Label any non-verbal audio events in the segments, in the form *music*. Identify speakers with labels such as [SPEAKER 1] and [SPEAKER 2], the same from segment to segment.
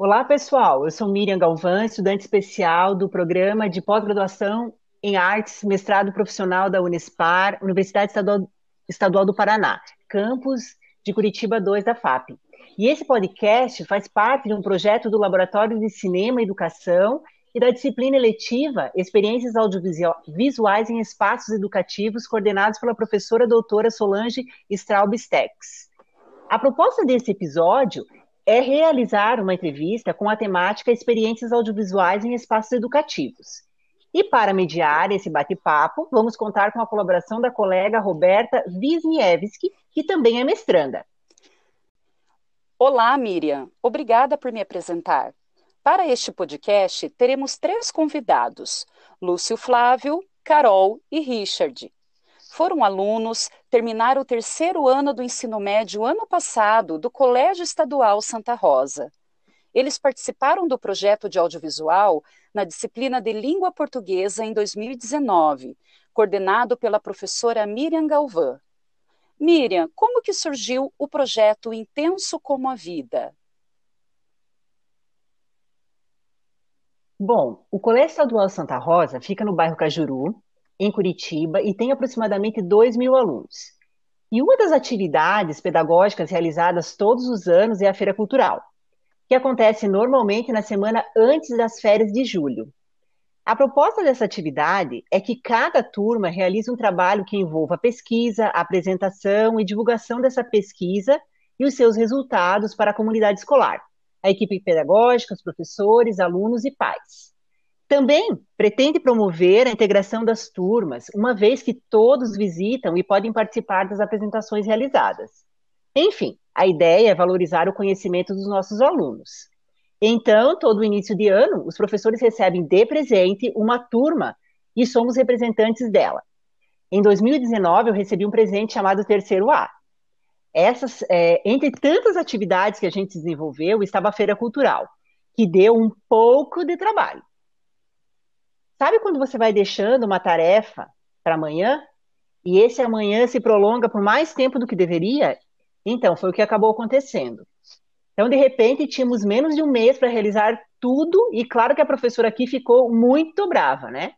[SPEAKER 1] Olá, pessoal. Eu sou Miriam Galvão, estudante especial do programa de pós-graduação em artes, mestrado profissional da Unespar, Universidade Estadual, do Paraná, campus de Curitiba 2 da FAP. E esse podcast faz parte de um projeto do Laboratório de Cinema e Educação e da disciplina eletiva Experiências Audiovisuais em Espaços Educativos, coordenados pela professora doutora Solange Straub-Stex. A proposta desse episódio é realizar uma entrevista com a temática Experiências Audiovisuais em Espaços Educativos. E para mediar esse bate-papo, vamos contar com a colaboração da colega Roberta Wisniewski, que também é mestranda.
[SPEAKER 2] Olá, Miriam. Obrigada por me apresentar. Para este podcast, teremos três convidados: Lúcio Flávio, Carol e Richard. Foram alunos, terminaram o terceiro ano do ensino médio ano passado do Colégio Estadual Santa Rosa. Eles participaram do projeto de audiovisual na disciplina de Língua Portuguesa em 2019, coordenado pela professora Miriam Galvão. Miriam, como que surgiu o projeto Intenso como a Vida?
[SPEAKER 1] Bom, o Colégio Estadual Santa Rosa fica no bairro Cajuru, em Curitiba e tem aproximadamente 2 mil alunos. E uma das atividades pedagógicas realizadas todos os anos é a Feira Cultural, que acontece normalmente na semana antes das férias de julho. A proposta dessa atividade é que cada turma realize um trabalho que envolva pesquisa, apresentação e divulgação dessa pesquisa e os seus resultados para a comunidade escolar, a equipe pedagógica, os professores, alunos e pais. Também pretende promover a integração das turmas, uma vez que todos visitam e podem participar das apresentações realizadas. Enfim, a ideia é valorizar o conhecimento dos nossos alunos. Então, todo início de ano, os professores recebem de presente uma turma e somos representantes dela. Em 2019, eu recebi um presente chamado Terceiro A. Essas, é, entre tantas atividades que a gente desenvolveu, estava a Feira Cultural, que deu um pouco de trabalho. Sabe quando você vai deixando uma tarefa para amanhã e esse amanhã se prolonga por mais tempo do que deveria? Então, foi o que acabou acontecendo. Então, de repente, tínhamos menos de um mês para realizar tudo, e claro que a professora aqui ficou muito brava, né?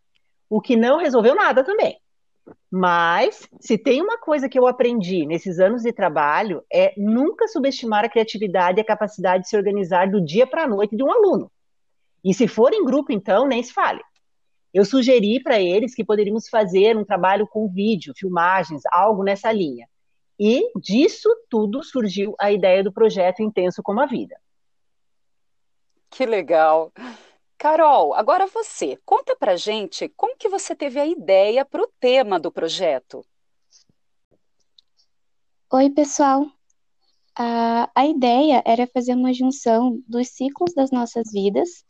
[SPEAKER 1] O que não resolveu nada também. Mas, se tem uma coisa que eu aprendi nesses anos de trabalho, é nunca subestimar a criatividade e a capacidade de se organizar do dia para a noite de um aluno. E se for em grupo, então, nem se fale. Eu sugeri para eles que poderíamos fazer um trabalho com vídeo, filmagens, algo nessa linha. E disso tudo surgiu a ideia do projeto Intenso como a Vida.
[SPEAKER 2] Que legal. Carol, agora você, conta pra gente como que você teve a ideia para o tema do projeto.
[SPEAKER 3] Oi, pessoal. A, a ideia era fazer uma junção dos ciclos das nossas vidas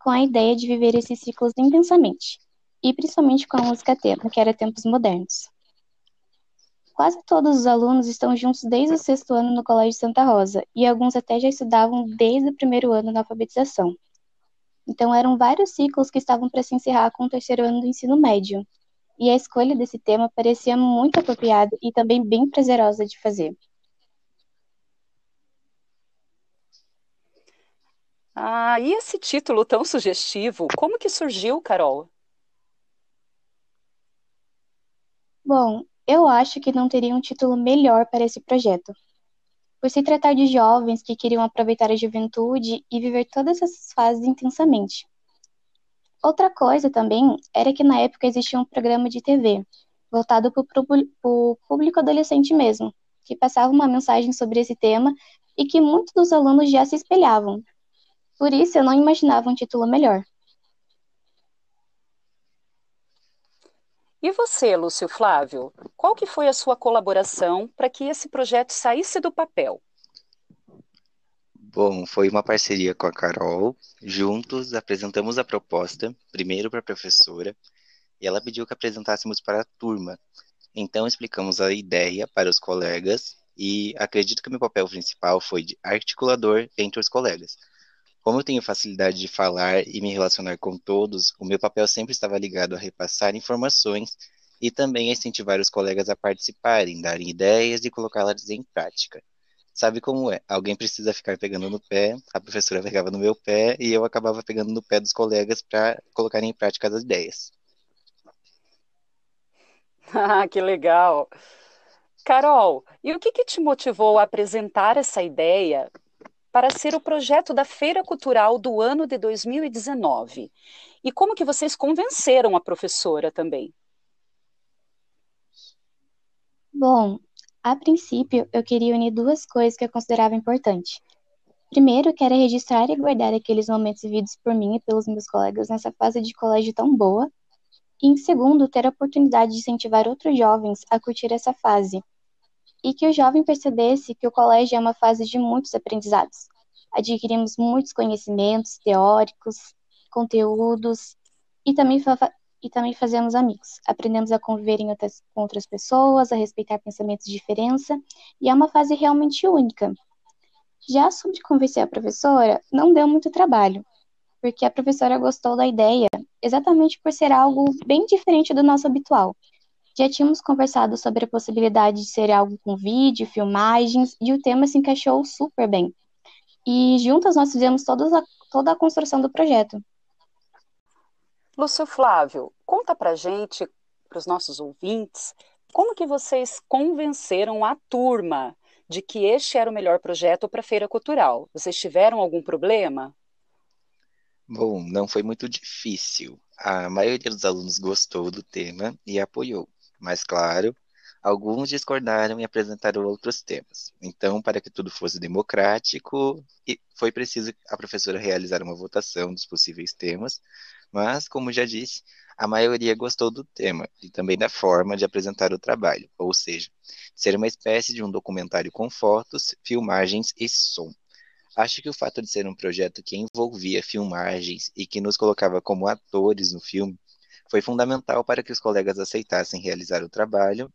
[SPEAKER 3] com a ideia de viver esses ciclos intensamente, e principalmente com a música tema, que era Tempos Modernos. Quase todos os alunos estão juntos desde o sexto ano no Colégio Santa Rosa, e alguns até já estudavam desde o primeiro ano na alfabetização. Então eram vários ciclos que estavam para se encerrar com o terceiro ano do ensino médio, e a escolha desse tema parecia muito apropriada e também bem prazerosa de fazer.
[SPEAKER 2] Ah, e esse título tão sugestivo, como que surgiu, Carol?
[SPEAKER 3] Bom, eu acho que não teria um título melhor para esse projeto. Por se tratar de jovens que queriam aproveitar a juventude e viver todas essas fases intensamente. Outra coisa também era que na época existia um programa de TV, voltado para o público adolescente mesmo, que passava uma mensagem sobre esse tema e que muitos dos alunos já se espelhavam, por isso eu não imaginava um título melhor.
[SPEAKER 2] E você, Lúcio Flávio, qual que foi a sua colaboração para que esse projeto saísse do papel?
[SPEAKER 4] Bom, foi uma parceria com a Carol. Juntos apresentamos a proposta, primeiro para a professora, e ela pediu que apresentássemos para a turma. Então explicamos a ideia para os colegas e acredito que meu papel principal foi de articulador entre os colegas. Como eu tenho facilidade de falar e me relacionar com todos, o meu papel sempre estava ligado a repassar informações e também a incentivar os colegas a participarem, darem ideias e colocá-las em prática. sabe como é? Alguém precisa ficar pegando no pé, a professora *laughs* pegava no meu pé e eu acabava pegando no pé dos colegas para colocar em prática as ideias. *laughs*
[SPEAKER 2] Ah, que legal! Carol, e o que, que te motivou a apresentar essa ideia para ser o projeto da Feira Cultural do ano de 2019? E como que vocês convenceram a professora também?
[SPEAKER 3] Bom, a princípio eu queria unir duas coisas que eu considerava importante. Primeiro, que era registrar e guardar aqueles momentos vividos por mim e pelos meus colegas nessa fase de colégio tão boa. E em segundo, ter a oportunidade de incentivar outros jovens a curtir essa fase. E que o jovem percebesse que o colégio é uma fase de muitos aprendizados. Adquirimos muitos conhecimentos teóricos, conteúdos e também, e também fazemos amigos. Aprendemos a conviver outras, com outras pessoas, a respeitar pensamentos de diferença e é uma fase realmente única. Já sobre convencer a professora, não deu muito trabalho, porque a professora gostou da ideia exatamente por ser algo bem diferente do nosso habitual. Já tínhamos conversado sobre a possibilidade de ser algo com vídeo, filmagens, e o tema se encaixou super bem. E juntas nós fizemos toda a, toda a construção do projeto.
[SPEAKER 2] Lúcio Flávio, conta pra gente, para os nossos ouvintes, como que vocês convenceram a turma de que este era o melhor projeto para a Feira Cultural? Vocês tiveram algum problema?
[SPEAKER 4] Bom, não foi muito difícil. A maioria dos alunos gostou do tema e apoiou. Mas, claro, alguns discordaram e apresentaram outros temas. Então, para que tudo fosse democrático, foi preciso a professora realizar uma votação dos possíveis temas, mas, como já disse, a maioria gostou do tema e também da forma de apresentar o trabalho, ou seja, ser uma espécie de um documentário com fotos, filmagens e som. Acho que o fato de ser um projeto que envolvia filmagens e que nos colocava como atores no filme foi fundamental para que os colegas aceitassem realizar o trabalho.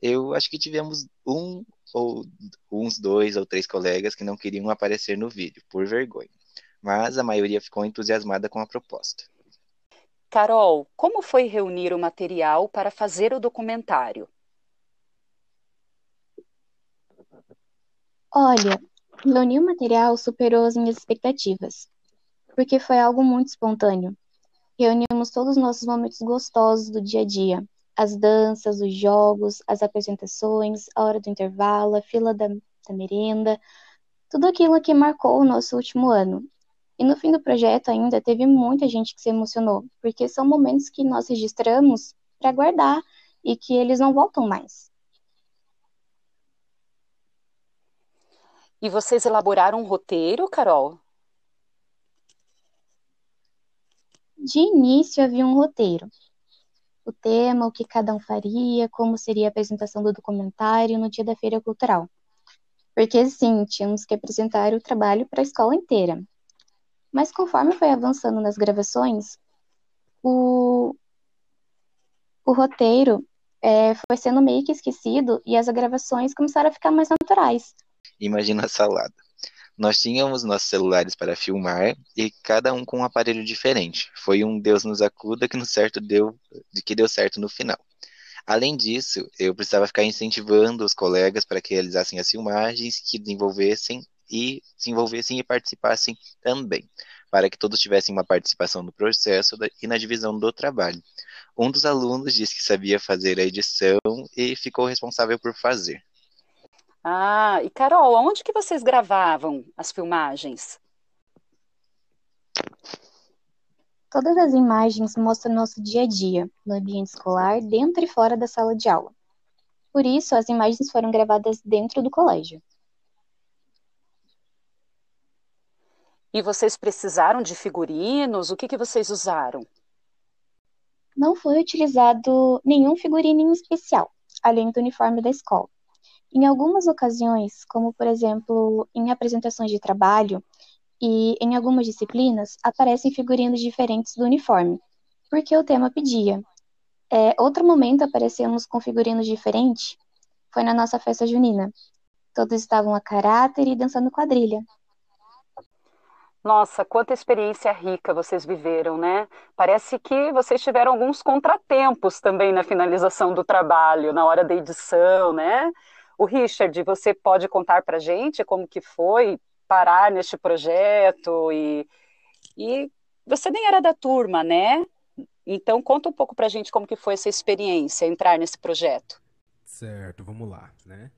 [SPEAKER 4] Eu acho que tivemos um ou uns dois ou três colegas que não queriam aparecer no vídeo, por vergonha, mas a maioria ficou entusiasmada com a proposta.
[SPEAKER 2] Carol, como foi reunir o material para fazer o documentário?
[SPEAKER 3] Olha, reunir o material superou as minhas expectativas, porque foi algo muito espontâneo. Reunimos todos os nossos momentos gostosos do dia a dia: as danças, os jogos, as apresentações, a hora do intervalo, a fila da, da merenda, tudo aquilo que marcou o nosso último ano e no fim do projeto ainda teve muita gente que se emocionou, porque são momentos que nós registramos para guardar e que eles não voltam mais.
[SPEAKER 2] E vocês elaboraram um roteiro, Carol?
[SPEAKER 3] De início havia um roteiro. O tema, o que cada um faria, como seria a apresentação do documentário no dia da feira cultural. Porque sim, tínhamos que apresentar o trabalho para a escola inteira. Mas conforme foi avançando nas gravações, o, o roteiro é, foi sendo meio que esquecido e as gravações começaram a ficar mais naturais.
[SPEAKER 4] Imagina a salada. Nós tínhamos nossos celulares para filmar e cada um com um aparelho diferente. Foi um Deus nos acuda que no certo deu, que deu certo no final. Além disso, eu precisava ficar incentivando os colegas para que realizassem as filmagens, que desenvolvessem e se envolvessem e participassem também, para que todos tivessem uma participação no processo e na divisão do trabalho. Um dos alunos disse que sabia fazer a edição e ficou responsável por fazer.
[SPEAKER 2] Ah, e Carol, onde que vocês gravavam as filmagens?
[SPEAKER 3] Todas as imagens mostram nosso dia a dia, no ambiente escolar, dentro e fora da sala de aula. Por isso, as imagens foram gravadas dentro do colégio.
[SPEAKER 2] E vocês precisaram de figurinos? O que, que vocês usaram?
[SPEAKER 3] Não foi utilizado nenhum figurino em especial, além do uniforme da escola. Em algumas ocasiões, como por exemplo em apresentações de trabalho e em algumas disciplinas, aparecem figurinos diferentes do uniforme, porque o tema pedia. É, outro momento aparecemos com figurinos diferentes foi na nossa festa junina. Todos estavam a caráter e dançando quadrilha.
[SPEAKER 2] Nossa, quanta experiência rica vocês viveram, né? Parece que vocês tiveram alguns contratempos também na finalização do trabalho, na hora da edição, né? O Richard, você pode contar para gente como que foi parar neste projeto e, e você nem era da turma, né? Então conta um pouco para gente como que foi essa experiência, entrar nesse projeto.
[SPEAKER 5] Certo, vamos lá, né?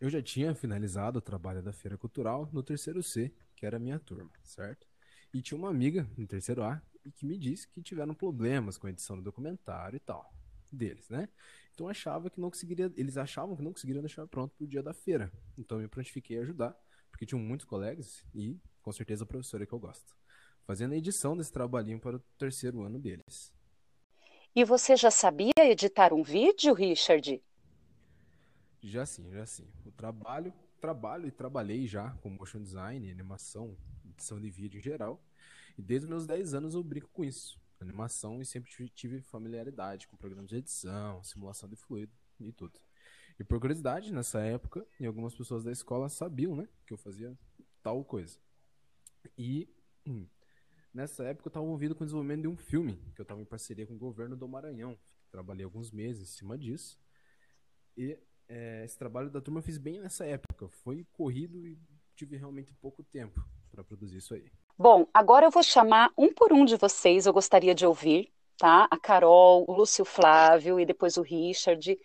[SPEAKER 5] Eu já tinha finalizado o trabalho da Feira Cultural no terceiro C, que era a minha turma, certo? E tinha uma amiga no terceiro A que me disse que tiveram problemas com a edição do documentário e tal deles, né? Então achava que não conseguiria, eles achavam que não conseguiriam deixar pronto para o dia da feira. Então eu me prontifiquei a ajudar, porque tinham muitos colegas e com certeza a professora que eu gosto, fazendo a edição desse trabalhinho para o terceiro ano deles.
[SPEAKER 2] E você já sabia editar um vídeo, Richard?
[SPEAKER 5] Já sim, já sim. O trabalho, trabalho e trabalhei já com motion design, animação, edição de vídeo em geral. E desde os meus 10 anos eu brinco com isso animação e sempre tive familiaridade com programas de edição, simulação de fluido e tudo. E por curiosidade, nessa época, algumas pessoas da escola sabiam, né, que eu fazia tal coisa. E hum, nessa época eu estava envolvido com o desenvolvimento de um filme, que eu estava em parceria com o governo do Maranhão. Trabalhei alguns meses em cima disso. E é, esse trabalho da turma eu fiz bem nessa época. Foi corrido e tive realmente pouco tempo para produzir isso aí.
[SPEAKER 2] Bom, agora eu vou chamar um por um de vocês, eu gostaria de ouvir, tá? A Carol, o Lúcio Flávio e depois o Richard.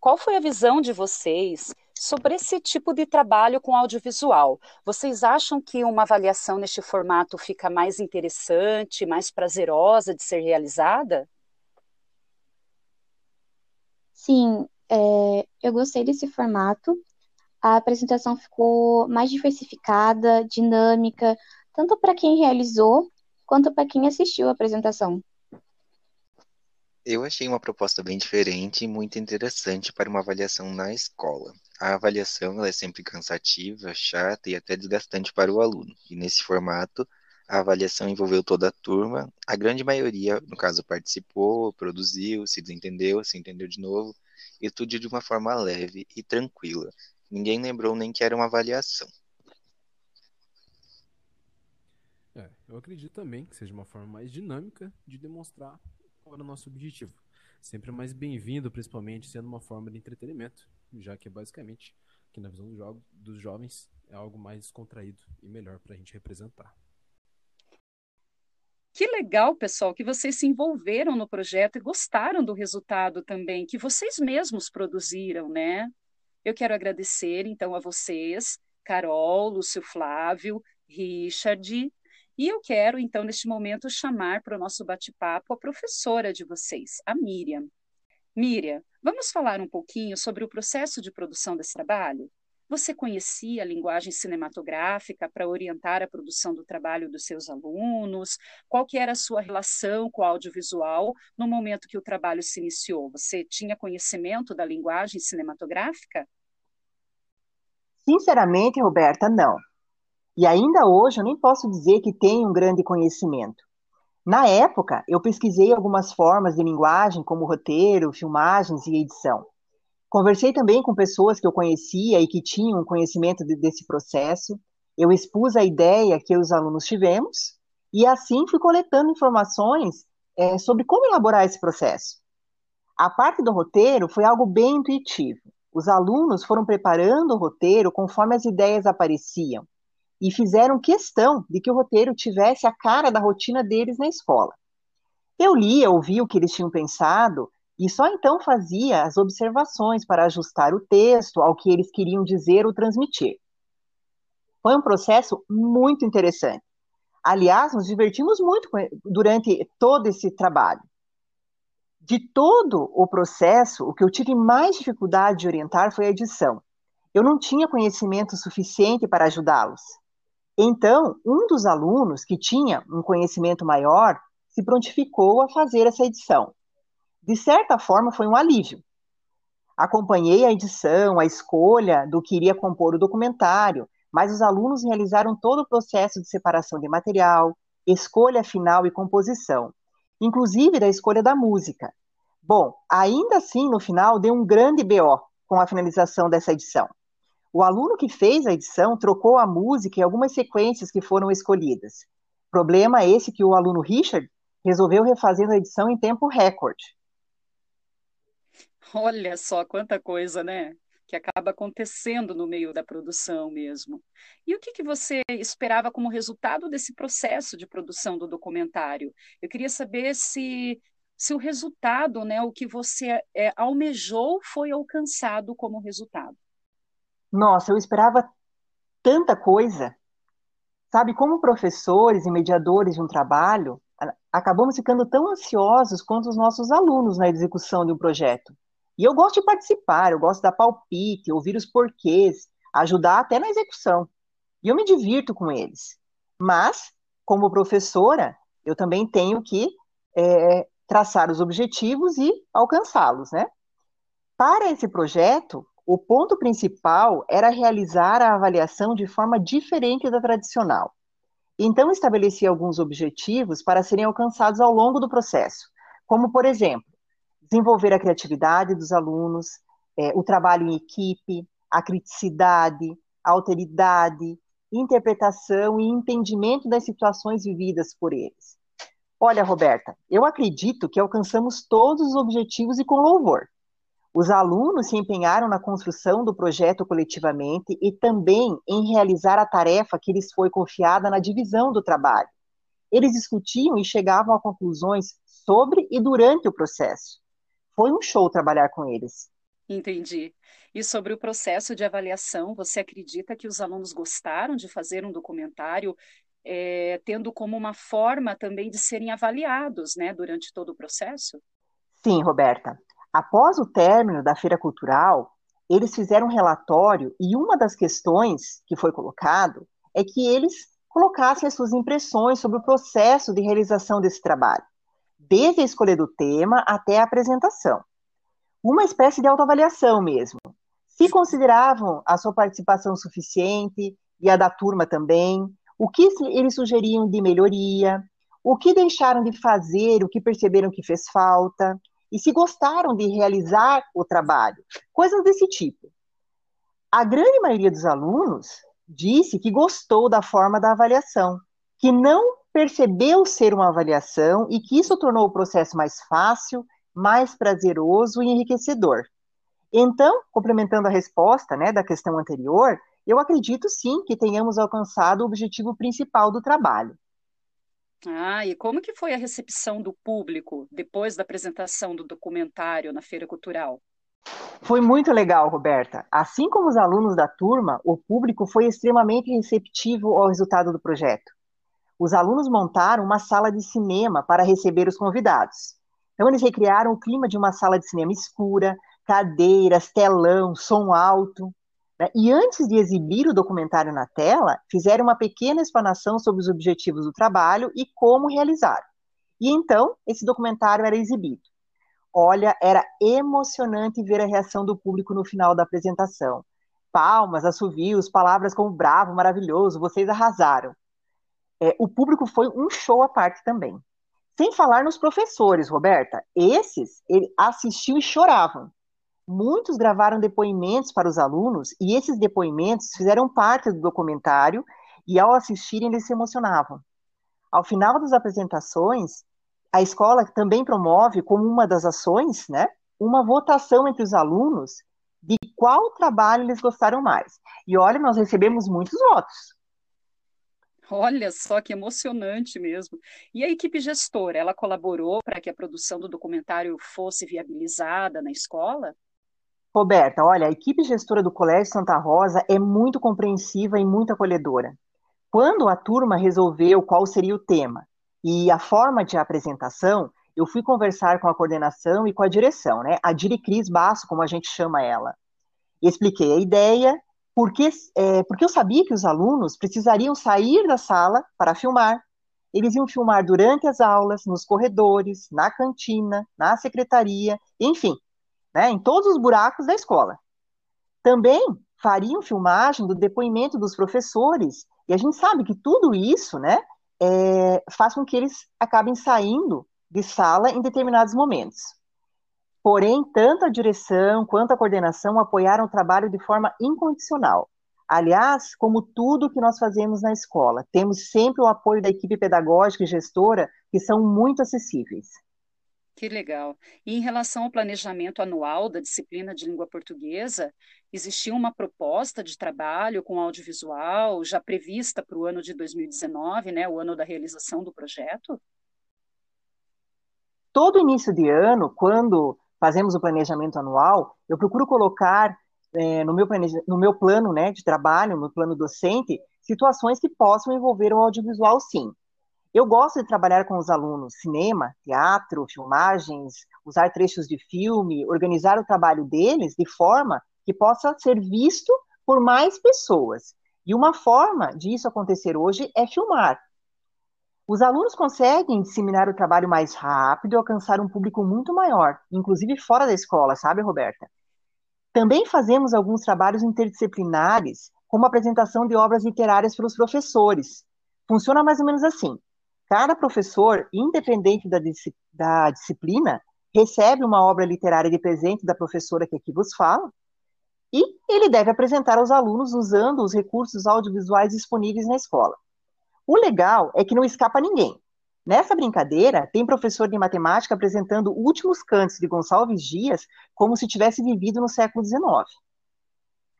[SPEAKER 2] Qual foi a visão de vocês sobre esse tipo de trabalho com audiovisual? Vocês acham que uma avaliação neste formato fica mais interessante, mais prazerosa de ser realizada?
[SPEAKER 3] Sim, é, eu gostei desse formato. A apresentação ficou mais diversificada, dinâmica, tanto para quem realizou quanto para quem assistiu a apresentação.
[SPEAKER 4] Eu achei uma proposta bem diferente e muito interessante para uma avaliação na escola. A avaliação é sempre cansativa, chata e até desgastante para o aluno. E nesse formato, a avaliação envolveu toda a turma. A grande maioria, no caso, participou, produziu, se desentendeu, se entendeu de novo, e tudo de uma forma leve e tranquila. Ninguém lembrou nem que era uma avaliação.
[SPEAKER 5] É, eu acredito também que seja uma forma mais dinâmica de demonstrar qual é o nosso objetivo. Sempre mais bem-vindo, principalmente sendo uma forma de entretenimento, já que é basicamente, que na visão do jogo, dos jovens, é algo mais contraído e melhor para a gente representar.
[SPEAKER 2] Que legal, pessoal, que vocês se envolveram no projeto e gostaram do resultado também, que vocês mesmos produziram, né? Eu quero agradecer, então, a vocês, Carol, Lúcio Flávio, Richard, e eu quero, então, neste momento, chamar para o nosso bate-papo a professora de vocês, a Miriam. Miriam, vamos falar um pouquinho sobre o processo de produção desse trabalho? Você conhecia a linguagem cinematográfica para orientar a produção do trabalho dos seus alunos? Qual que era a sua relação com o audiovisual no momento que o trabalho se iniciou? Você tinha conhecimento da linguagem cinematográfica?
[SPEAKER 1] Sinceramente, Roberta, não. E ainda hoje eu nem posso dizer que tenho um grande conhecimento. Na época, eu pesquisei algumas formas de linguagem, como roteiro, filmagens e edição. Conversei também com pessoas que eu conhecia e que tinham conhecimento de, desse processo. Eu expus a ideia que os alunos tivemos e assim fui coletando informações é, sobre como elaborar esse processo. A parte do roteiro foi algo bem intuitivo. Os alunos foram preparando o roteiro conforme as ideias apareciam e fizeram questão de que o roteiro tivesse a cara da rotina deles na escola. Eu lia, ouvia o que eles tinham pensado e só então fazia as observações para ajustar o texto ao que eles queriam dizer ou transmitir. Foi um processo muito interessante. Aliás, nos divertimos muito durante todo esse trabalho. De todo o processo, o que eu tive mais dificuldade de orientar foi a edição. Eu não tinha conhecimento suficiente para ajudá-los. Então, um dos alunos que tinha um conhecimento maior se prontificou a fazer essa edição. De certa forma, foi um alívio. Acompanhei a edição, a escolha do que iria compor o documentário, mas os alunos realizaram todo o processo de separação de material, escolha final e composição, inclusive da escolha da música. Bom, ainda assim, no final, deu um grande BO com a finalização dessa edição. O aluno que fez a edição trocou a música e algumas sequências que foram escolhidas. Problema esse que o aluno Richard resolveu refazendo a edição em tempo recorde.
[SPEAKER 2] Olha só quanta coisa, né? que acaba acontecendo no meio da produção mesmo. E o que, que você esperava como resultado desse processo de produção do documentário? Eu queria saber se, se o resultado, né, o que você é, almejou, foi alcançado como resultado.
[SPEAKER 1] Nossa, eu esperava tanta coisa. Sabe, como professores e mediadores de um trabalho, acabamos ficando tão ansiosos quanto os nossos alunos na execução de um projeto. E eu gosto de participar, eu gosto de dar palpite, ouvir os porquês, ajudar até na execução. E eu me divirto com eles. Mas, como professora, eu também tenho que é, traçar os objetivos e alcançá-los, né? Para esse projeto, o ponto principal era realizar a avaliação de forma diferente da tradicional. Então, estabeleci alguns objetivos para serem alcançados ao longo do processo, como, por exemplo, desenvolver a criatividade dos alunos, é, o trabalho em equipe, a criticidade, a alteridade, interpretação e entendimento das situações vividas por eles. Olha, Roberta, eu acredito que alcançamos todos os objetivos e com louvor. Os alunos se empenharam na construção do projeto coletivamente e também em realizar a tarefa que lhes foi confiada na divisão do trabalho. Eles discutiam e chegavam a conclusões sobre e durante o processo. Foi um show trabalhar com eles.
[SPEAKER 2] Entendi. E sobre o processo de avaliação, você acredita que os alunos gostaram de fazer um documentário, é, tendo como uma forma também de serem avaliados né, durante todo o processo?
[SPEAKER 1] Sim, Roberta. Após o término da feira cultural, eles fizeram um relatório e uma das questões que foi colocado é que eles colocassem as suas impressões sobre o processo de realização desse trabalho, desde a escolha do tema até a apresentação. Uma espécie de autoavaliação mesmo. Se consideravam a sua participação suficiente e a da turma também, o que eles sugeriam de melhoria, o que deixaram de fazer, o que perceberam que fez falta, e se gostaram de realizar o trabalho, coisas desse tipo. A grande maioria dos alunos disse que gostou da forma da avaliação, que não percebeu ser uma avaliação e que isso tornou o processo mais fácil, mais prazeroso e enriquecedor. Então, complementando a resposta né, da questão anterior, eu acredito sim que tenhamos alcançado o objetivo principal do trabalho,
[SPEAKER 2] ah, e como que foi a recepção do público depois da apresentação do documentário na Feira Cultural?
[SPEAKER 1] Foi muito legal, Roberta. Assim como os alunos da turma, o público foi extremamente receptivo ao resultado do projeto. Os alunos montaram uma sala de cinema para receber os convidados. Então, eles recriaram o clima de uma sala de cinema escura, cadeiras, telão, som alto. Né? E antes de exibir o documentário na tela, fizeram uma pequena explanação sobre os objetivos do trabalho e como realizar. E então, esse documentário era exibido. Olha, era emocionante ver a reação do público no final da apresentação. Palmas, assovios, palavras como bravo, maravilhoso, vocês arrasaram. É, o público foi um show à parte também. Sem falar nos professores, Roberta. Esses ele, assistiam e choravam. Muitos gravaram depoimentos para os alunos e esses depoimentos fizeram parte do documentário e ao assistirem eles se emocionavam. Ao final das apresentações, a escola também promove como uma das ações, né, uma votação entre os alunos de qual trabalho eles gostaram mais. E olha, nós recebemos muitos votos.
[SPEAKER 2] Olha só que emocionante mesmo. E a equipe gestora, ela colaborou para que a produção do documentário fosse viabilizada na escola?
[SPEAKER 1] Roberta, olha, a equipe gestora do Colégio Santa Rosa é muito compreensiva e muito acolhedora. Quando a turma resolveu qual seria o tema e a forma de apresentação, eu fui conversar com a coordenação e com a direção, né? A Diricris Basso, como a gente chama ela. Expliquei a ideia, porque, é, porque eu sabia que os alunos precisariam sair da sala para filmar. Eles iam filmar durante as aulas, nos corredores, na cantina, na secretaria, enfim, né, em todos os buracos da escola. Também fariam filmagem do depoimento dos professores, e a gente sabe que tudo isso né, é, faz com que eles acabem saindo de sala em determinados momentos. Porém, tanto a direção quanto a coordenação apoiaram o trabalho de forma incondicional. Aliás, como tudo que nós fazemos na escola, temos sempre o apoio da equipe pedagógica e gestora, que são muito acessíveis.
[SPEAKER 2] Que legal. E em relação ao planejamento anual da disciplina de língua portuguesa, existia uma proposta de trabalho com audiovisual já prevista para o ano de 2019, né, o ano da realização do projeto?
[SPEAKER 1] Todo início de ano, quando fazemos o planejamento anual, eu procuro colocar é, no, meu no meu plano né, de trabalho, no plano docente, situações que possam envolver o audiovisual, sim. Eu gosto de trabalhar com os alunos cinema, teatro, filmagens, usar trechos de filme, organizar o trabalho deles de forma que possa ser visto por mais pessoas. E uma forma disso acontecer hoje é filmar. Os alunos conseguem disseminar o trabalho mais rápido e alcançar um público muito maior, inclusive fora da escola, sabe, Roberta? Também fazemos alguns trabalhos interdisciplinares, como a apresentação de obras literárias pelos professores. Funciona mais ou menos assim: cada professor, independente da, da disciplina, recebe uma obra literária de presente da professora que aqui vos fala, e ele deve apresentar aos alunos usando os recursos audiovisuais disponíveis na escola. O legal é que não escapa ninguém. Nessa brincadeira, tem professor de matemática apresentando últimos cantos de Gonçalves Dias como se tivesse vivido no século XIX.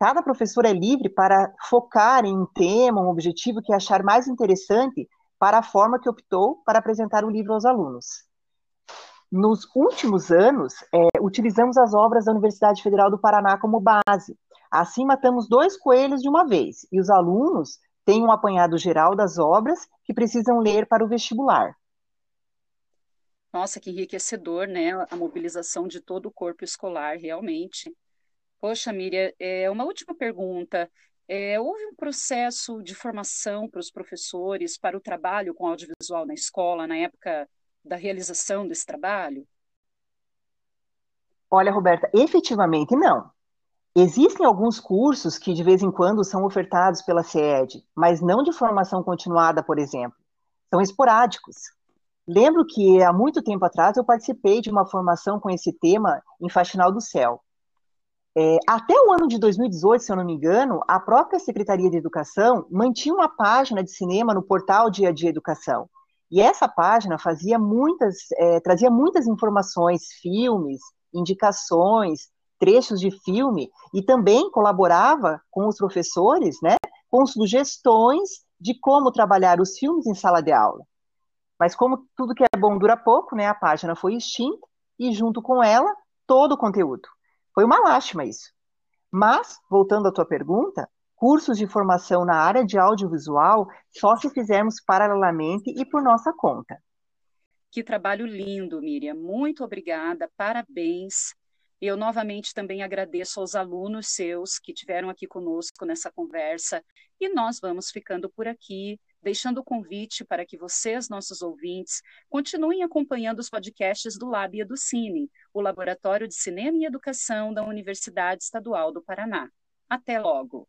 [SPEAKER 1] Cada professor é livre para focar em um tema, um objetivo que achar mais interessante para a forma que optou para apresentar o livro aos alunos. Nos últimos anos, é, utilizamos as obras da Universidade Federal do Paraná como base. Assim, matamos dois coelhos de uma vez, e os alunos tem um apanhado geral das obras que precisam ler para o vestibular.
[SPEAKER 2] Nossa, que enriquecedor, né? A mobilização de todo o corpo escolar, realmente. Poxa, Miriam, é, uma última pergunta. É, houve um processo de formação para os professores para o trabalho com audiovisual na escola, na época da realização desse trabalho?
[SPEAKER 1] Olha, Roberta, efetivamente não. Existem alguns cursos que de vez em quando são ofertados pela CED, mas não de formação continuada, por exemplo. São esporádicos. Lembro que há muito tempo atrás eu participei de uma formação com esse tema em Faxinal do Céu. É, até o ano de 2018, se eu não me engano, a própria Secretaria de Educação mantinha uma página de cinema no portal Dia a Dia Educação. E essa página fazia muitas, é, trazia muitas informações, filmes, indicações, trechos de filme e também colaborava com os professores, né, com sugestões de como trabalhar os filmes em sala de aula. Mas como tudo que é bom dura pouco, né, a página foi extinta e junto com ela todo o conteúdo. Foi uma lástima isso. Mas, voltando à tua pergunta, cursos de formação na área de audiovisual só se fizermos paralelamente e por nossa conta.
[SPEAKER 2] Que trabalho lindo, Miriam. Muito obrigada, parabéns. Eu novamente também agradeço aos alunos seus que tiveram aqui conosco nessa conversa e nós vamos ficando por aqui, deixando o convite para que vocês, nossos ouvintes, continuem acompanhando os podcasts do Lab do Cine, o Laboratório de Cinema e Educação da Universidade Estadual do Paraná. Até logo!